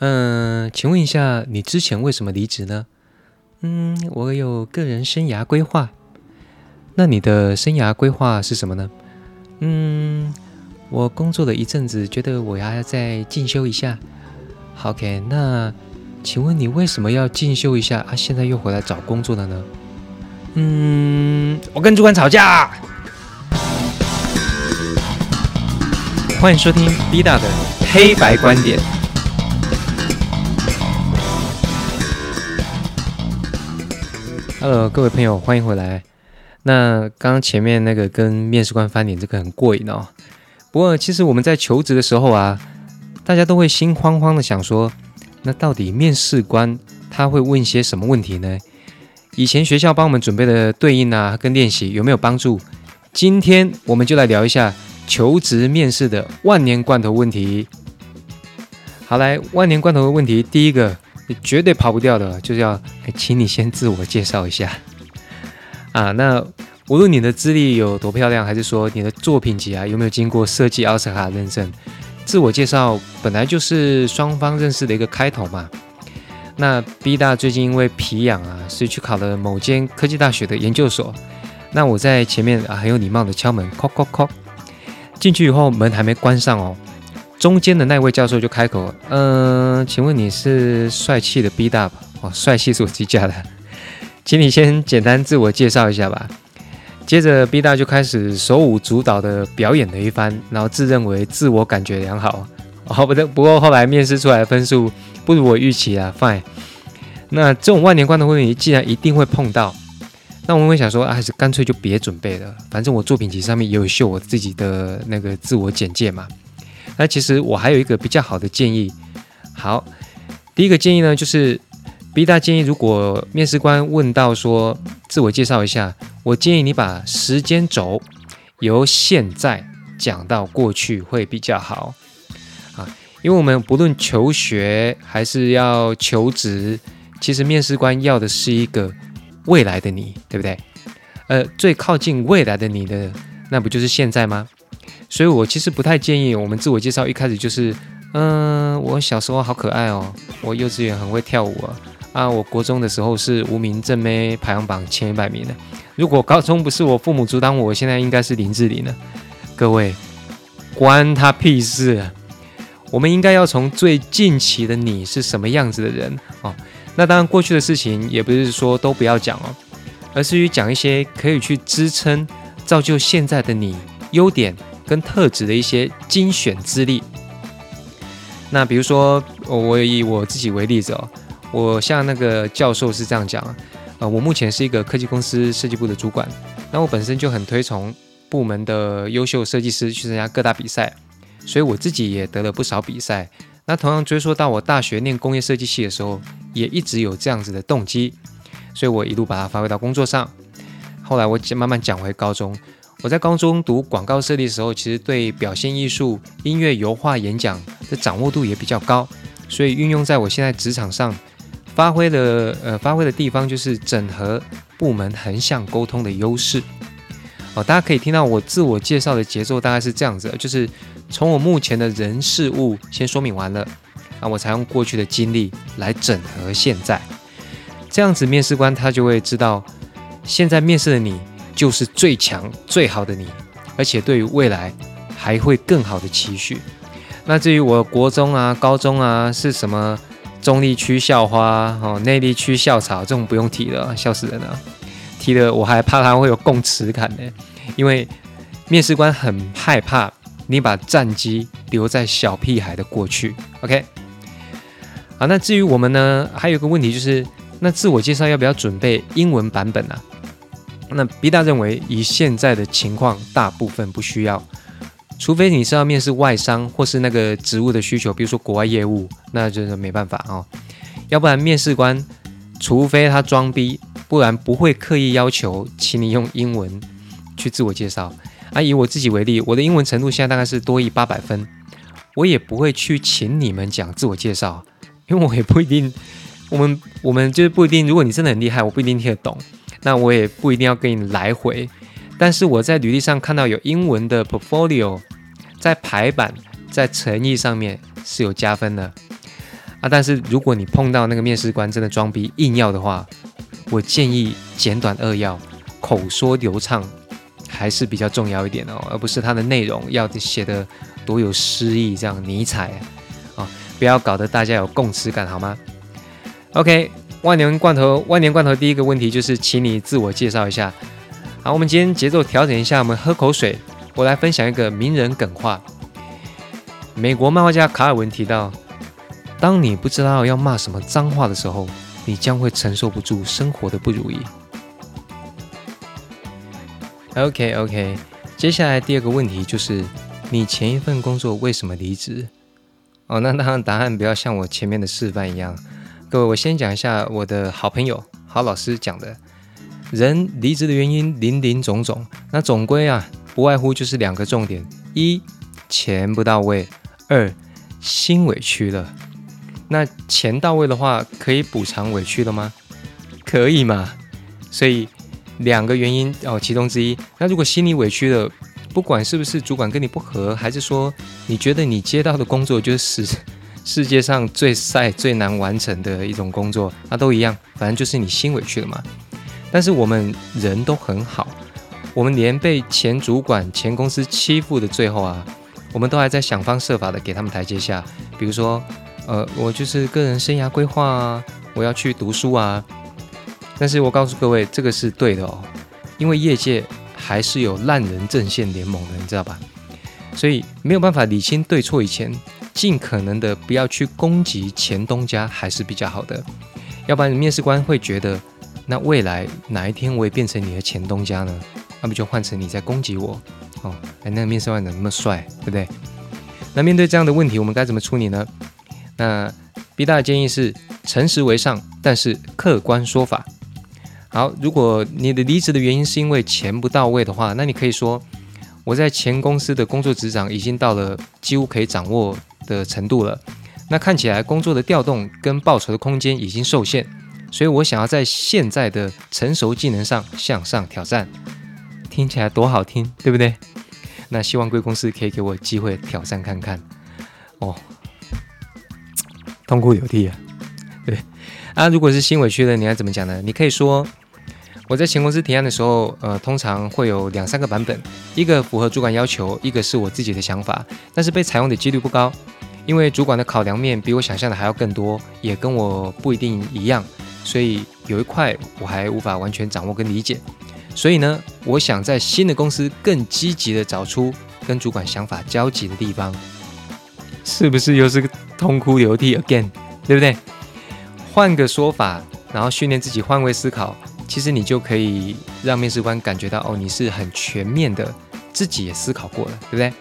嗯，请问一下，你之前为什么离职呢？嗯，我有个人生涯规划。那你的生涯规划是什么呢？嗯，我工作了一阵子，觉得我要再进修一下。OK，那请问你为什么要进修一下啊？现在又回来找工作了呢？嗯，我跟主管吵架。欢迎收听 B 大的黑白观点。Hello，各位朋友，欢迎回来。那刚刚前面那个跟面试官翻脸，这个很过瘾哦。不过，其实我们在求职的时候啊，大家都会心慌慌的想说，那到底面试官他会问些什么问题呢？以前学校帮我们准备的对应啊，跟练习有没有帮助？今天我们就来聊一下。求职面试的万年罐头问题，好来，万年罐头的问题，第一个绝对跑不掉的，就是要请你先自我介绍一下啊。那无论你的资历有多漂亮，还是说你的作品集啊有没有经过设计奥斯卡认证，自我介绍本来就是双方认识的一个开头嘛。那 B 大最近因为皮痒啊，所以去考了某间科技大学的研究所。那我在前面啊很有礼貌的敲门，敲敲敲。进去以后门还没关上哦，中间的那位教授就开口：“嗯，请问你是帅气的 B 大吧？哦，帅气是我自己加的，请你先简单自我介绍一下吧。”接着 B 大就开始手舞足蹈的表演了一番，然后自认为自我感觉良好。哦，不对，不过后来面试出来的分数不如我预期啊。Fine，那这种万年关的问题既然一定会碰到。那我们会想说，还是干脆就别准备了，反正我作品集上面也有秀我自己的那个自我简介嘛。那其实我还有一个比较好的建议。好，第一个建议呢，就是 B 大建议，如果面试官问到说自我介绍一下，我建议你把时间轴由现在讲到过去会比较好啊，因为我们不论求学还是要求职，其实面试官要的是一个。未来的你，对不对？呃，最靠近未来的你的，那不就是现在吗？所以我其实不太建议我们自我介绍一开始就是，嗯，我小时候好可爱哦，我幼稚园很会跳舞啊，啊，我国中的时候是无名正妹排行榜前一百名的。如果高中不是我父母阻挡我，我现在应该是林志玲了。各位，关他屁事！我们应该要从最近期的你是什么样子的人哦。那当然，过去的事情也不是说都不要讲哦，而是于讲一些可以去支撑、造就现在的你优点跟特质的一些精选资历。那比如说，我以我自己为例子哦，我像那个教授是这样讲啊，呃，我目前是一个科技公司设计部的主管，那我本身就很推崇部门的优秀设计师去参加各大比赛，所以我自己也得了不少比赛。那同样追溯到我大学念工业设计系的时候。也一直有这样子的动机，所以我一路把它发挥到工作上。后来我慢慢讲回高中，我在高中读广告设计的时候，其实对表现艺术、音乐、油画、演讲的掌握度也比较高，所以运用在我现在职场上发挥的呃发挥的地方就是整合部门横向沟通的优势。哦，大家可以听到我自我介绍的节奏大概是这样子，就是从我目前的人事物先说明完了。那我才用过去的经历来整合现在，这样子面试官他就会知道，现在面试的你就是最强最好的你，而且对于未来还会更好的期许。那至于我国中啊、高中啊是什么中立区校花哦、内地区校草，这种不用提了，笑死人了。提了我还怕他会有共耻感呢，因为面试官很害怕你把战机留在小屁孩的过去。OK。好，那至于我们呢，还有一个问题就是，那自我介绍要不要准备英文版本呢？那 B 大认为，以现在的情况，大部分不需要，除非你是要面试外商或是那个职务的需求，比如说国外业务，那就是没办法哦。要不然面试官，除非他装逼，不然不会刻意要求请你用英文去自我介绍。啊，以我自己为例，我的英文程度现在大概是多一八百分，我也不会去请你们讲自我介绍。因为我也不一定，我们我们就是不一定。如果你真的很厉害，我不一定听得懂，那我也不一定要跟你来回。但是我在履历上看到有英文的 portfolio，在排版、在诚意上面是有加分的啊。但是如果你碰到那个面试官真的装逼硬要的话，我建议简短扼要，口说流畅还是比较重要一点哦，而不是它的内容要写的多有诗意，这样尼采啊，不要搞得大家有共识感好吗？OK，万年罐头，万年罐头第一个问题就是，请你自我介绍一下。好，我们今天节奏调整一下，我们喝口水。我来分享一个名人梗话。美国漫画家卡尔文提到：“当你不知道要骂什么脏话的时候，你将会承受不住生活的不如意。” OK OK，接下来第二个问题就是：你前一份工作为什么离职？哦，那当然答案不要像我前面的示范一样。各位，我先讲一下我的好朋友、好老师讲的：人离职的原因林林总总，那总归啊。不外乎就是两个重点：一，钱不到位；二，心委屈了。那钱到位的话，可以补偿委屈了吗？可以嘛？所以两个原因哦，其中之一。那如果心里委屈了，不管是不是主管跟你不合，还是说你觉得你接到的工作就是世界上最晒、最难完成的一种工作，那都一样，反正就是你心委屈了嘛。但是我们人都很好。我们连被前主管、前公司欺负的最后啊，我们都还在想方设法的给他们台阶下。比如说，呃，我就是个人生涯规划啊，我要去读书啊。但是我告诉各位，这个是对的哦，因为业界还是有烂人阵线联盟的，你知道吧？所以没有办法理清对错以前，尽可能的不要去攻击前东家还是比较好的。要不然面试官会觉得，那未来哪一天我也变成你的前东家呢？那不就换成你在攻击我哦？哎，那个面试官怎么那么帅，对不对？那面对这样的问题，我们该怎么处理呢？那 B 大的建议是诚实为上，但是客观说法。好，如果你的离职的原因是因为钱不到位的话，那你可以说我在前公司的工作职掌已经到了几乎可以掌握的程度了。那看起来工作的调动跟报酬的空间已经受限，所以我想要在现在的成熟技能上向上挑战。听起来多好听，对不对？那希望贵公司可以给我机会挑战看看。哦，痛哭流涕啊！对啊，如果是心委屈的，你要怎么讲呢？你可以说我在前公司提案的时候，呃，通常会有两三个版本，一个符合主管要求，一个是我自己的想法，但是被采用的几率不高，因为主管的考量面比我想象的还要更多，也跟我不一定一样，所以有一块我还无法完全掌握跟理解。所以呢，我想在新的公司更积极的找出跟主管想法交集的地方，是不是又是个痛哭流涕 again，对不对？换个说法，然后训练自己换位思考，其实你就可以让面试官感觉到哦，你是很全面的，自己也思考过了，对不对？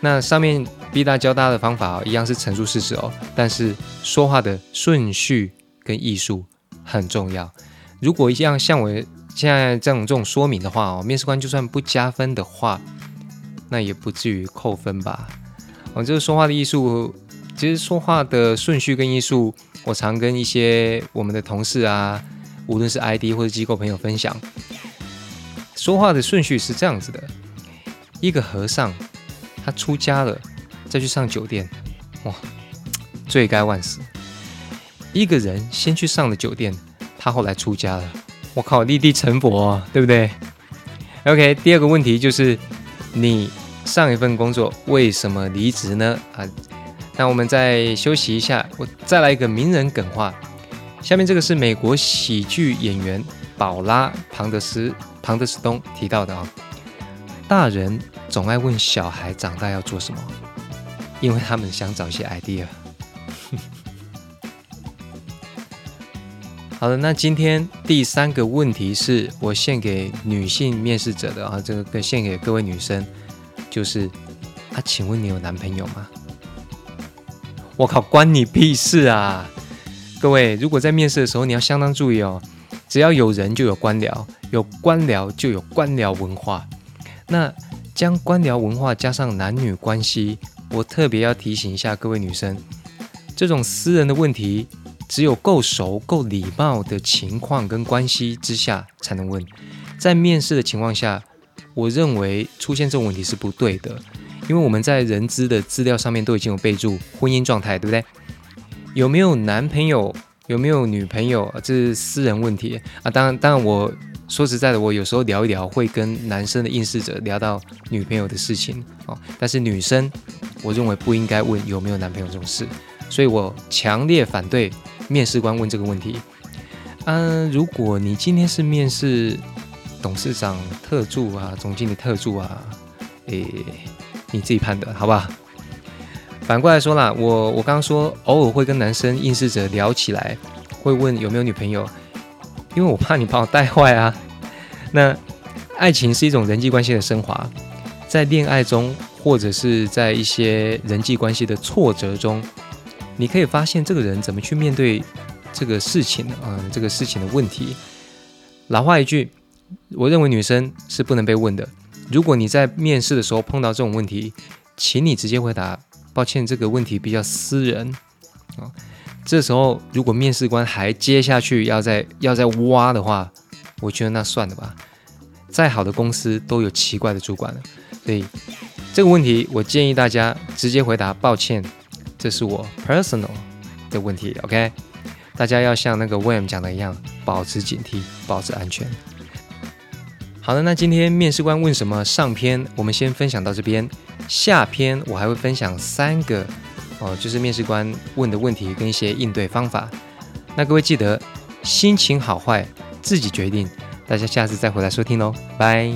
那上面 B 大教大的方法一样是陈述事实哦，但是说话的顺序跟艺术很重要。如果一样像我。现在这种这种说明的话哦，面试官就算不加分的话，那也不至于扣分吧？哦，这个说话的艺术，其实说话的顺序跟艺术，我常跟一些我们的同事啊，无论是 ID 或者机构朋友分享，说话的顺序是这样子的：一个和尚他出家了，再去上酒店，哇，罪该万死；一个人先去上了酒店，他后来出家了。我靠，立地成佛，对不对？OK，第二个问题就是，你上一份工作为什么离职呢？啊，那我们再休息一下，我再来一个名人梗话。下面这个是美国喜剧演员宝拉·庞德斯庞德斯东提到的啊，大人总爱问小孩长大要做什么，因为他们想找一些 idea。好的，那今天第三个问题是我献给女性面试者的啊，这个献给各位女生，就是啊，请问你有男朋友吗？我靠，关你屁事啊！各位，如果在面试的时候，你要相当注意哦，只要有人就有官僚，有官僚就有官僚文化。那将官僚文化加上男女关系，我特别要提醒一下各位女生，这种私人的问题。只有够熟、够礼貌的情况跟关系之下才能问。在面试的情况下，我认为出现这种问题是不对的，因为我们在人资的资料上面都已经有备注婚姻状态，对不对？有没有男朋友，有没有女朋友，这是私人问题啊。当然，当然，我说实在的，我有时候聊一聊，会跟男生的应试者聊到女朋友的事情哦。但是女生，我认为不应该问有没有男朋友这种事，所以我强烈反对面试官问这个问题。嗯，如果你今天是面试董事长特助啊，总经理特助啊，诶，你自己判断好吧？反过来说啦，我我刚刚说偶尔会跟男生应试者聊起来，会问有没有女朋友，因为我怕你把我带坏啊。那爱情是一种人际关系的升华，在恋爱中或者是在一些人际关系的挫折中，你可以发现这个人怎么去面对这个事情啊，这个事情的问题。老话一句，我认为女生是不能被问的。如果你在面试的时候碰到这种问题，请你直接回答。抱歉，这个问题比较私人啊。这时候，如果面试官还接下去要再要再挖的话，我觉得那算了吧。再好的公司都有奇怪的主管了，所以这个问题我建议大家直接回答：抱歉，这是我 personal 的问题。OK，大家要像那个 William 讲的一样，保持警惕，保持安全。好的，那今天面试官问什么？上篇我们先分享到这边。下篇我还会分享三个哦，就是面试官问的问题跟一些应对方法。那各位记得心情好坏自己决定，大家下次再回来收听喽，拜。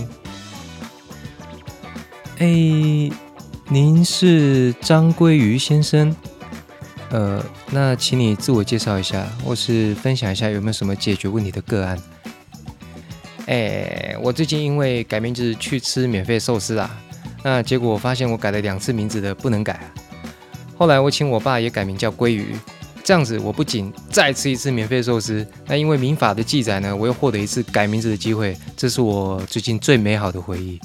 哎，您是张鲑鱼先生？呃，那请你自我介绍一下，或是分享一下有没有什么解决问题的个案？哎，我最近因为改名字去吃免费寿司啊。那结果我发现我改了两次名字的不能改啊。后来我请我爸也改名叫鲑鱼，这样子我不仅再吃一次免费寿司，那因为民法的记载呢，我又获得一次改名字的机会，这是我最近最美好的回忆。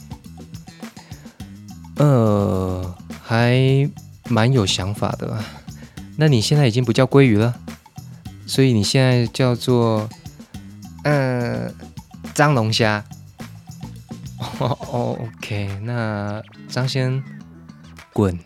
呃，还蛮有想法的。那你现在已经不叫鲑鱼了，所以你现在叫做呃张龙虾。哦，OK，那张先滚。